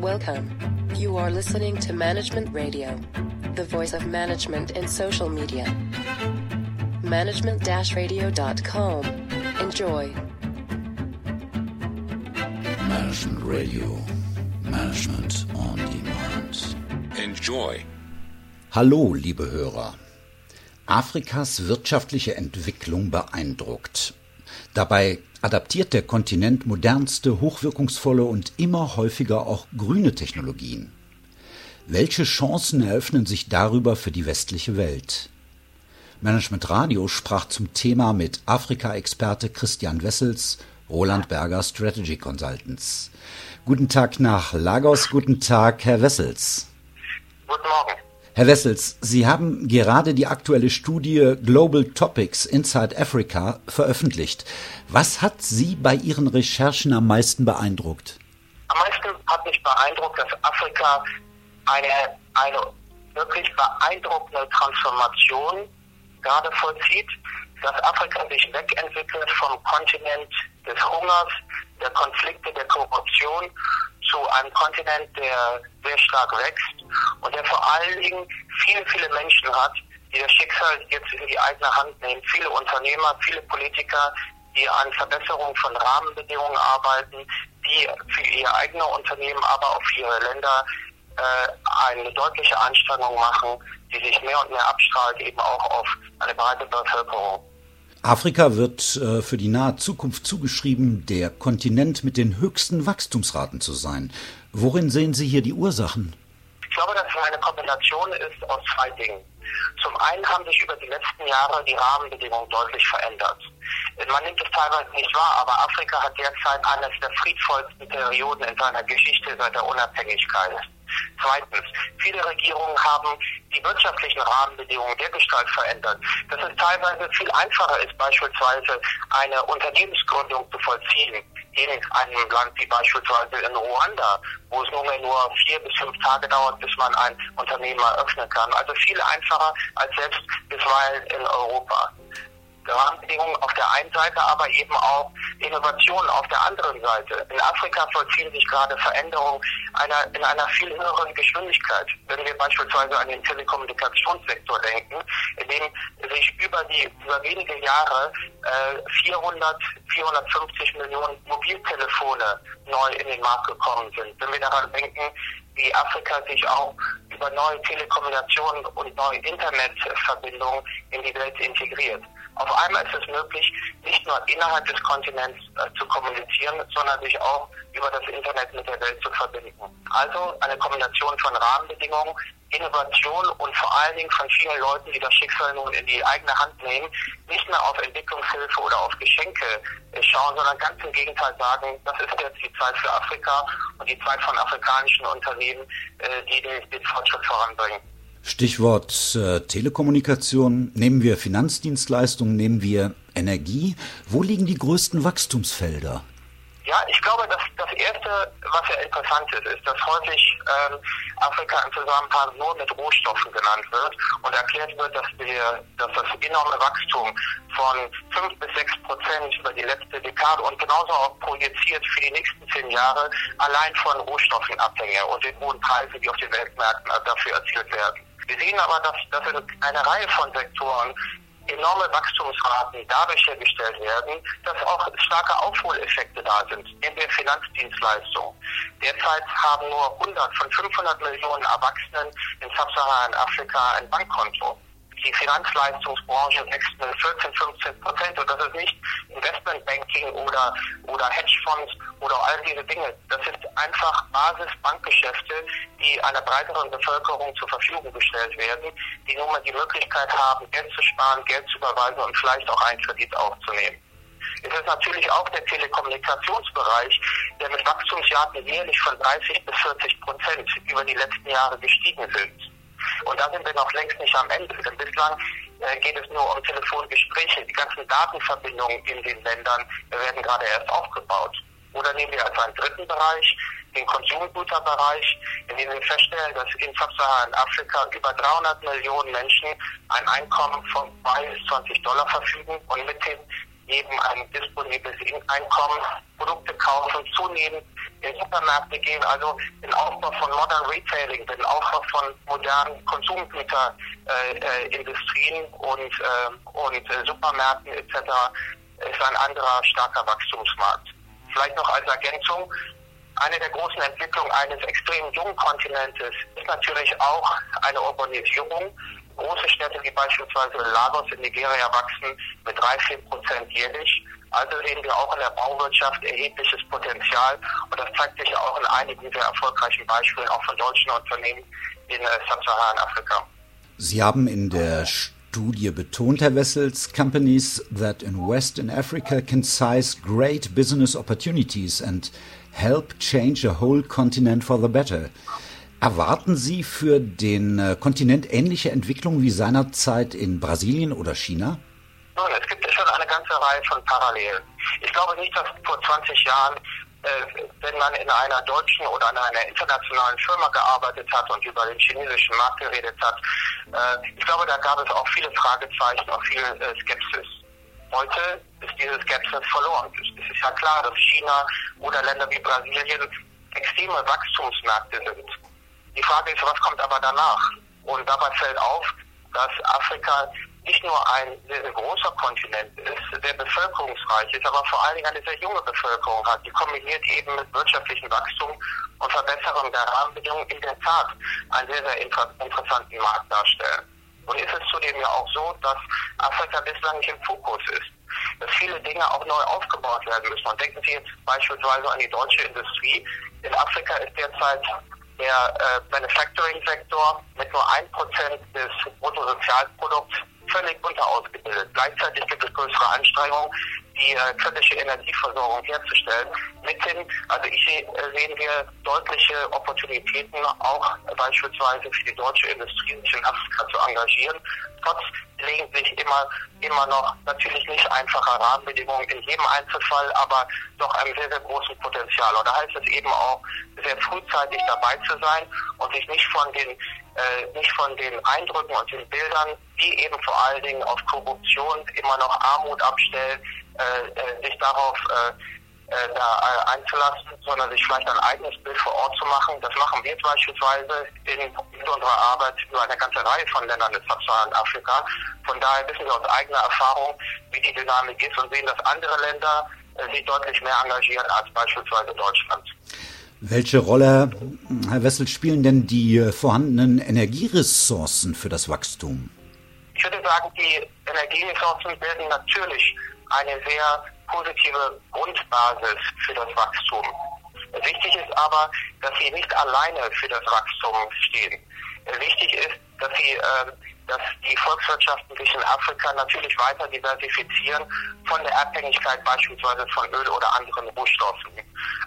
Welcome. You are listening to Management Radio, the voice of management in social media. Management-radio.com. Enjoy. Management Radio. Management on Demand. Enjoy. Hallo, liebe Hörer. Afrikas wirtschaftliche Entwicklung beeindruckt. Dabei adaptiert der Kontinent modernste, hochwirkungsvolle und immer häufiger auch grüne Technologien. Welche Chancen eröffnen sich darüber für die westliche Welt? Management Radio sprach zum Thema mit Afrika-Experte Christian Wessels, Roland Berger Strategy Consultants. Guten Tag nach Lagos, guten Tag, Herr Wessels. Guten Morgen. Herr Wessels, Sie haben gerade die aktuelle Studie Global Topics Inside Africa veröffentlicht. Was hat Sie bei Ihren Recherchen am meisten beeindruckt? Am meisten hat mich beeindruckt, dass Afrika eine, eine wirklich beeindruckende Transformation gerade vollzieht, dass Afrika sich wegentwickelt vom Kontinent des Hungers, der Konflikte, der Korruption zu einem Kontinent, der sehr stark wächst und der vor allen Dingen viele, viele Menschen hat, die das Schicksal jetzt in die eigene Hand nehmen. Viele Unternehmer, viele Politiker, die an Verbesserung von Rahmenbedingungen arbeiten, die für ihr eigene Unternehmen, aber auch für ihre Länder äh, eine deutliche Anstrengung machen, die sich mehr und mehr abstrahlt eben auch auf eine breite Bevölkerung. Afrika wird äh, für die nahe Zukunft zugeschrieben, der Kontinent mit den höchsten Wachstumsraten zu sein. Worin sehen Sie hier die Ursachen? Ich glaube, dass es eine Kombination ist aus zwei Dingen. Zum einen haben sich über die letzten Jahre die Rahmenbedingungen deutlich verändert. Man nimmt es teilweise nicht wahr, aber Afrika hat derzeit eines der friedvollsten Perioden in seiner Geschichte seit der Unabhängigkeit. Zweitens, viele Regierungen haben die wirtschaftlichen Rahmenbedingungen der Gestalt verändert, dass es teilweise viel einfacher ist, beispielsweise eine Unternehmensgründung zu vollziehen in einem Land wie beispielsweise in Ruanda, wo es nunmehr nur vier bis fünf Tage dauert, bis man ein Unternehmen eröffnen kann. Also viel einfacher als selbst bisweilen in Europa. Rahmenbedingungen auf der einen Seite, aber eben auch Innovationen auf der anderen Seite. In Afrika vollziehen sich gerade Veränderungen einer, in einer viel höheren Geschwindigkeit. Wenn wir beispielsweise an den Telekommunikationssektor denken, in dem sich über die über wenige Jahre äh, 400, 450 Millionen Mobiltelefone neu in den Markt gekommen sind. Wenn wir daran denken, wie Afrika sich auch über neue Telekommunikationen und neue Internetverbindungen in die Welt integriert. Auf einmal ist es möglich, nicht nur innerhalb des Kontinents äh, zu kommunizieren, sondern sich auch über das Internet mit der Welt zu verbinden. Also eine Kombination von Rahmenbedingungen, Innovation und vor allen Dingen von vielen Leuten, die das Schicksal nun in die eigene Hand nehmen, nicht mehr auf Entwicklungshilfe oder auf Geschenke äh, schauen, sondern ganz im Gegenteil sagen, das ist jetzt die Zeit für Afrika und die Zeit von afrikanischen Unternehmen, äh, die den, den Fortschritt voranbringen. Stichwort äh, Telekommunikation. Nehmen wir Finanzdienstleistungen, nehmen wir Energie. Wo liegen die größten Wachstumsfelder? Ja, ich glaube, dass das Erste, was ja interessant ist, ist, dass häufig ähm, Afrika im Zusammenhang nur mit Rohstoffen genannt wird und erklärt wird, dass, wir, dass das enorme Wachstum von fünf bis sechs Prozent über die letzte Dekade und genauso auch projiziert für die nächsten zehn Jahre allein von Rohstoffen abhänge und den hohen Preisen, die auf den Weltmärkten dafür erzielt werden. Wir sehen aber, dass, dass in einer Reihe von Sektoren enorme Wachstumsraten dadurch hergestellt werden, dass auch starke Aufholeffekte da sind in der Finanzdienstleistung. Derzeit haben nur 100 von 500 Millionen Erwachsenen in Sub-Saharan-Afrika ein Bankkonto die Finanzleistungsbranche wächst mit 14, 15 Prozent und das ist nicht Investmentbanking oder, oder Hedgefonds oder all diese Dinge. Das sind einfach Basisbankgeschäfte, die einer breiteren Bevölkerung zur Verfügung gestellt werden, die nun mal die Möglichkeit haben, Geld zu sparen, Geld zu überweisen und vielleicht auch einen Kredit aufzunehmen. Es ist natürlich auch der Telekommunikationsbereich, der mit Wachstumsjahren jährlich von 30 bis 40 Prozent über die letzten Jahre gestiegen sind. Und da sind wir noch längst nicht am Ende, denn bislang äh, geht es nur um Telefongespräche. Die ganzen Datenverbindungen in den Ländern werden gerade erst aufgebaut. Oder nehmen wir als einen dritten Bereich den Konsumgüterbereich, in dem wir feststellen, dass in Sub-Saharan-Afrika über 300 Millionen Menschen ein Einkommen von 2 bis 20 Dollar verfügen und mit den jedem ein disponibles Einkommen, Produkte kaufen, zunehmend in Supermärkte gehen, also den Aufbau von Modern Retailing, den Aufbau von modernen Konsumgüterindustrien äh, äh, und, äh, und Supermärkten etc. ist ein anderer starker Wachstumsmarkt. Vielleicht noch als Ergänzung, eine der großen Entwicklungen eines extrem jungen Kontinentes ist natürlich auch eine Urbanisierung. Große Städte wie beispielsweise Lagos in Nigeria wachsen mit drei, vier Prozent jährlich. Also sehen wir auch in der Bauwirtschaft erhebliches Potenzial und das zeigt sich auch in einigen sehr erfolgreichen Beispielen, auch von deutschen Unternehmen in äh, Sub-Saharan-Afrika. Sie haben in der Studie betont, Herr Wessels, companies that invest in Africa can seize great business opportunities and help change a whole continent for the better. Erwarten Sie für den äh, Kontinent ähnliche Entwicklungen wie seinerzeit in Brasilien oder China? Nun, es gibt schon eine ganze Reihe von Parallelen. Ich glaube nicht, dass vor 20 Jahren, äh, wenn man in einer deutschen oder in einer internationalen Firma gearbeitet hat und über den chinesischen Markt geredet hat, ich glaube, da gab es auch viele Fragezeichen, auch viel äh, Skepsis. Heute ist diese Skepsis verloren. Es ist ja klar, dass China oder Länder wie Brasilien extreme Wachstumsmärkte sind. Die Frage ist, was kommt aber danach? Und dabei fällt auf, dass Afrika nicht nur ein sehr, sehr großer Kontinent ist, sehr bevölkerungsreich ist, aber vor allen Dingen eine sehr junge Bevölkerung hat, die kombiniert eben mit wirtschaftlichem Wachstum und Verbesserung der Rahmenbedingungen in der Tat einen sehr, sehr interessanten Markt darstellen. Und ist es zudem ja auch so, dass Afrika bislang nicht im Fokus ist, dass viele Dinge auch neu aufgebaut werden müssen. Und denken Sie jetzt beispielsweise an die deutsche Industrie. In Afrika ist derzeit der äh, Manufacturing-Sektor mit nur ein Prozent des Bruttosozialprodukts völlig unterausgebildet. Gleichzeitig gibt es größere Anstrengungen, die äh, kritische Energieversorgung herzustellen. Mithin, also ich seh, äh, sehen wir deutliche Opportunitäten, auch beispielsweise für die deutsche Industrie, sich in Afrika zu engagieren, trotz gelegentlich immer, immer noch natürlich nicht einfacher Rahmenbedingungen in jedem Einzelfall, aber doch einem sehr, sehr großen Potenzial. Und da heißt es eben auch, sehr frühzeitig dabei zu sein und sich nicht von den, äh, nicht von den Eindrücken und den Bildern, die eben vor allen Dingen auf Korruption immer noch Armut abstellen, äh, äh, sich darauf äh, äh, da äh, einzulassen, sondern sich vielleicht ein eigenes Bild vor Ort zu machen. Das machen wir beispielsweise in, in unserer Arbeit über eine ganze Reihe von Ländern des Sub-Saharan-Afrika. Von daher wissen wir aus eigener Erfahrung, wie die Dynamik ist und sehen, dass andere Länder sich deutlich mehr engagieren als beispielsweise Deutschland. Welche Rolle, Herr Wessel, spielen denn die vorhandenen Energieressourcen für das Wachstum? Ich würde sagen, die Energieressourcen bilden natürlich eine sehr positive Grundbasis für das Wachstum. Wichtig ist aber, dass sie nicht alleine für das Wachstum stehen. Wichtig ist, dass sie äh, dass die Volkswirtschaften sich in Afrika natürlich weiter diversifizieren von der Abhängigkeit beispielsweise von Öl oder anderen Rohstoffen.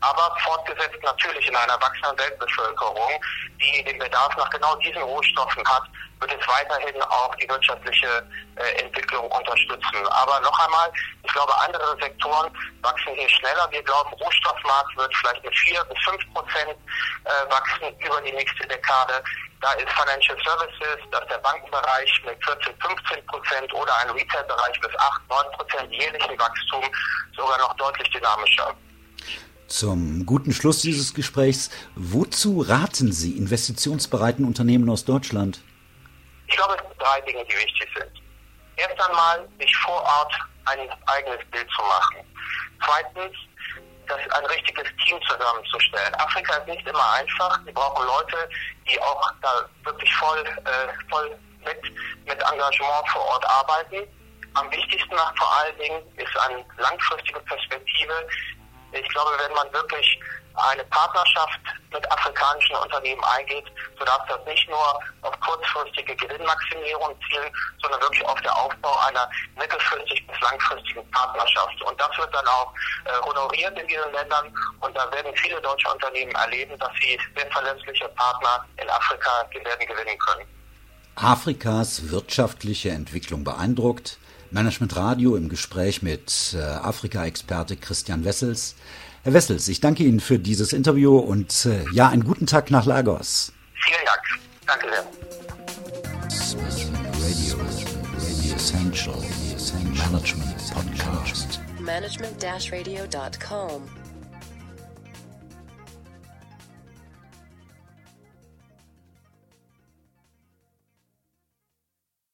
Aber fortgesetzt natürlich in einer wachsenden Weltbevölkerung, die den Bedarf nach genau diesen Rohstoffen hat, wird es weiterhin auch die wirtschaftliche äh, Entwicklung unterstützen. Aber noch einmal, ich glaube, andere Sektoren wachsen hier schneller. Wir glauben, Rohstoffmarkt wird vielleicht mit vier bis fünf Prozent äh, wachsen über die nächste Dekade. Da ist Financial Services, das ist der Bankenbereich mit 14, 15 Prozent oder ein Retail-Bereich bis 8, 9 Prozent jährlichen Wachstum sogar noch deutlich dynamischer. Zum guten Schluss dieses Gesprächs, wozu raten Sie investitionsbereiten Unternehmen aus Deutschland? Ich glaube, es sind drei Dinge, die wichtig sind. Erst einmal, sich vor Ort ein eigenes Bild zu machen. Zweitens, das ein richtiges Team zusammenzustellen. Afrika ist nicht immer einfach. Wir brauchen Leute, die auch da wirklich voll, äh, voll mit, mit Engagement vor Ort arbeiten. Am wichtigsten vor allen Dingen ist eine langfristige Perspektive. Ich glaube, wenn man wirklich eine Partnerschaft mit afrikanischen Unternehmen eingeht, so darf das nicht nur auf kurzfristige Gewinnmaximierung zielen, sondern wirklich auf der Aufbau einer mittelfristig bis langfristigen Partnerschaft. Und das wird dann auch äh, honoriert in diesen Ländern und da werden viele deutsche Unternehmen erleben, dass sie sehr verlässliche Partner in Afrika werden gewinnen können. Afrikas wirtschaftliche Entwicklung beeindruckt. Management Radio im Gespräch mit äh, Afrika-Experte Christian Wessels. Herr Wessels, ich danke Ihnen für dieses Interview und äh, ja, einen guten Tag nach Lagos. Vielen Dank. Danke sehr. Radio, Radio Essential Management Podcast. Management-radio.com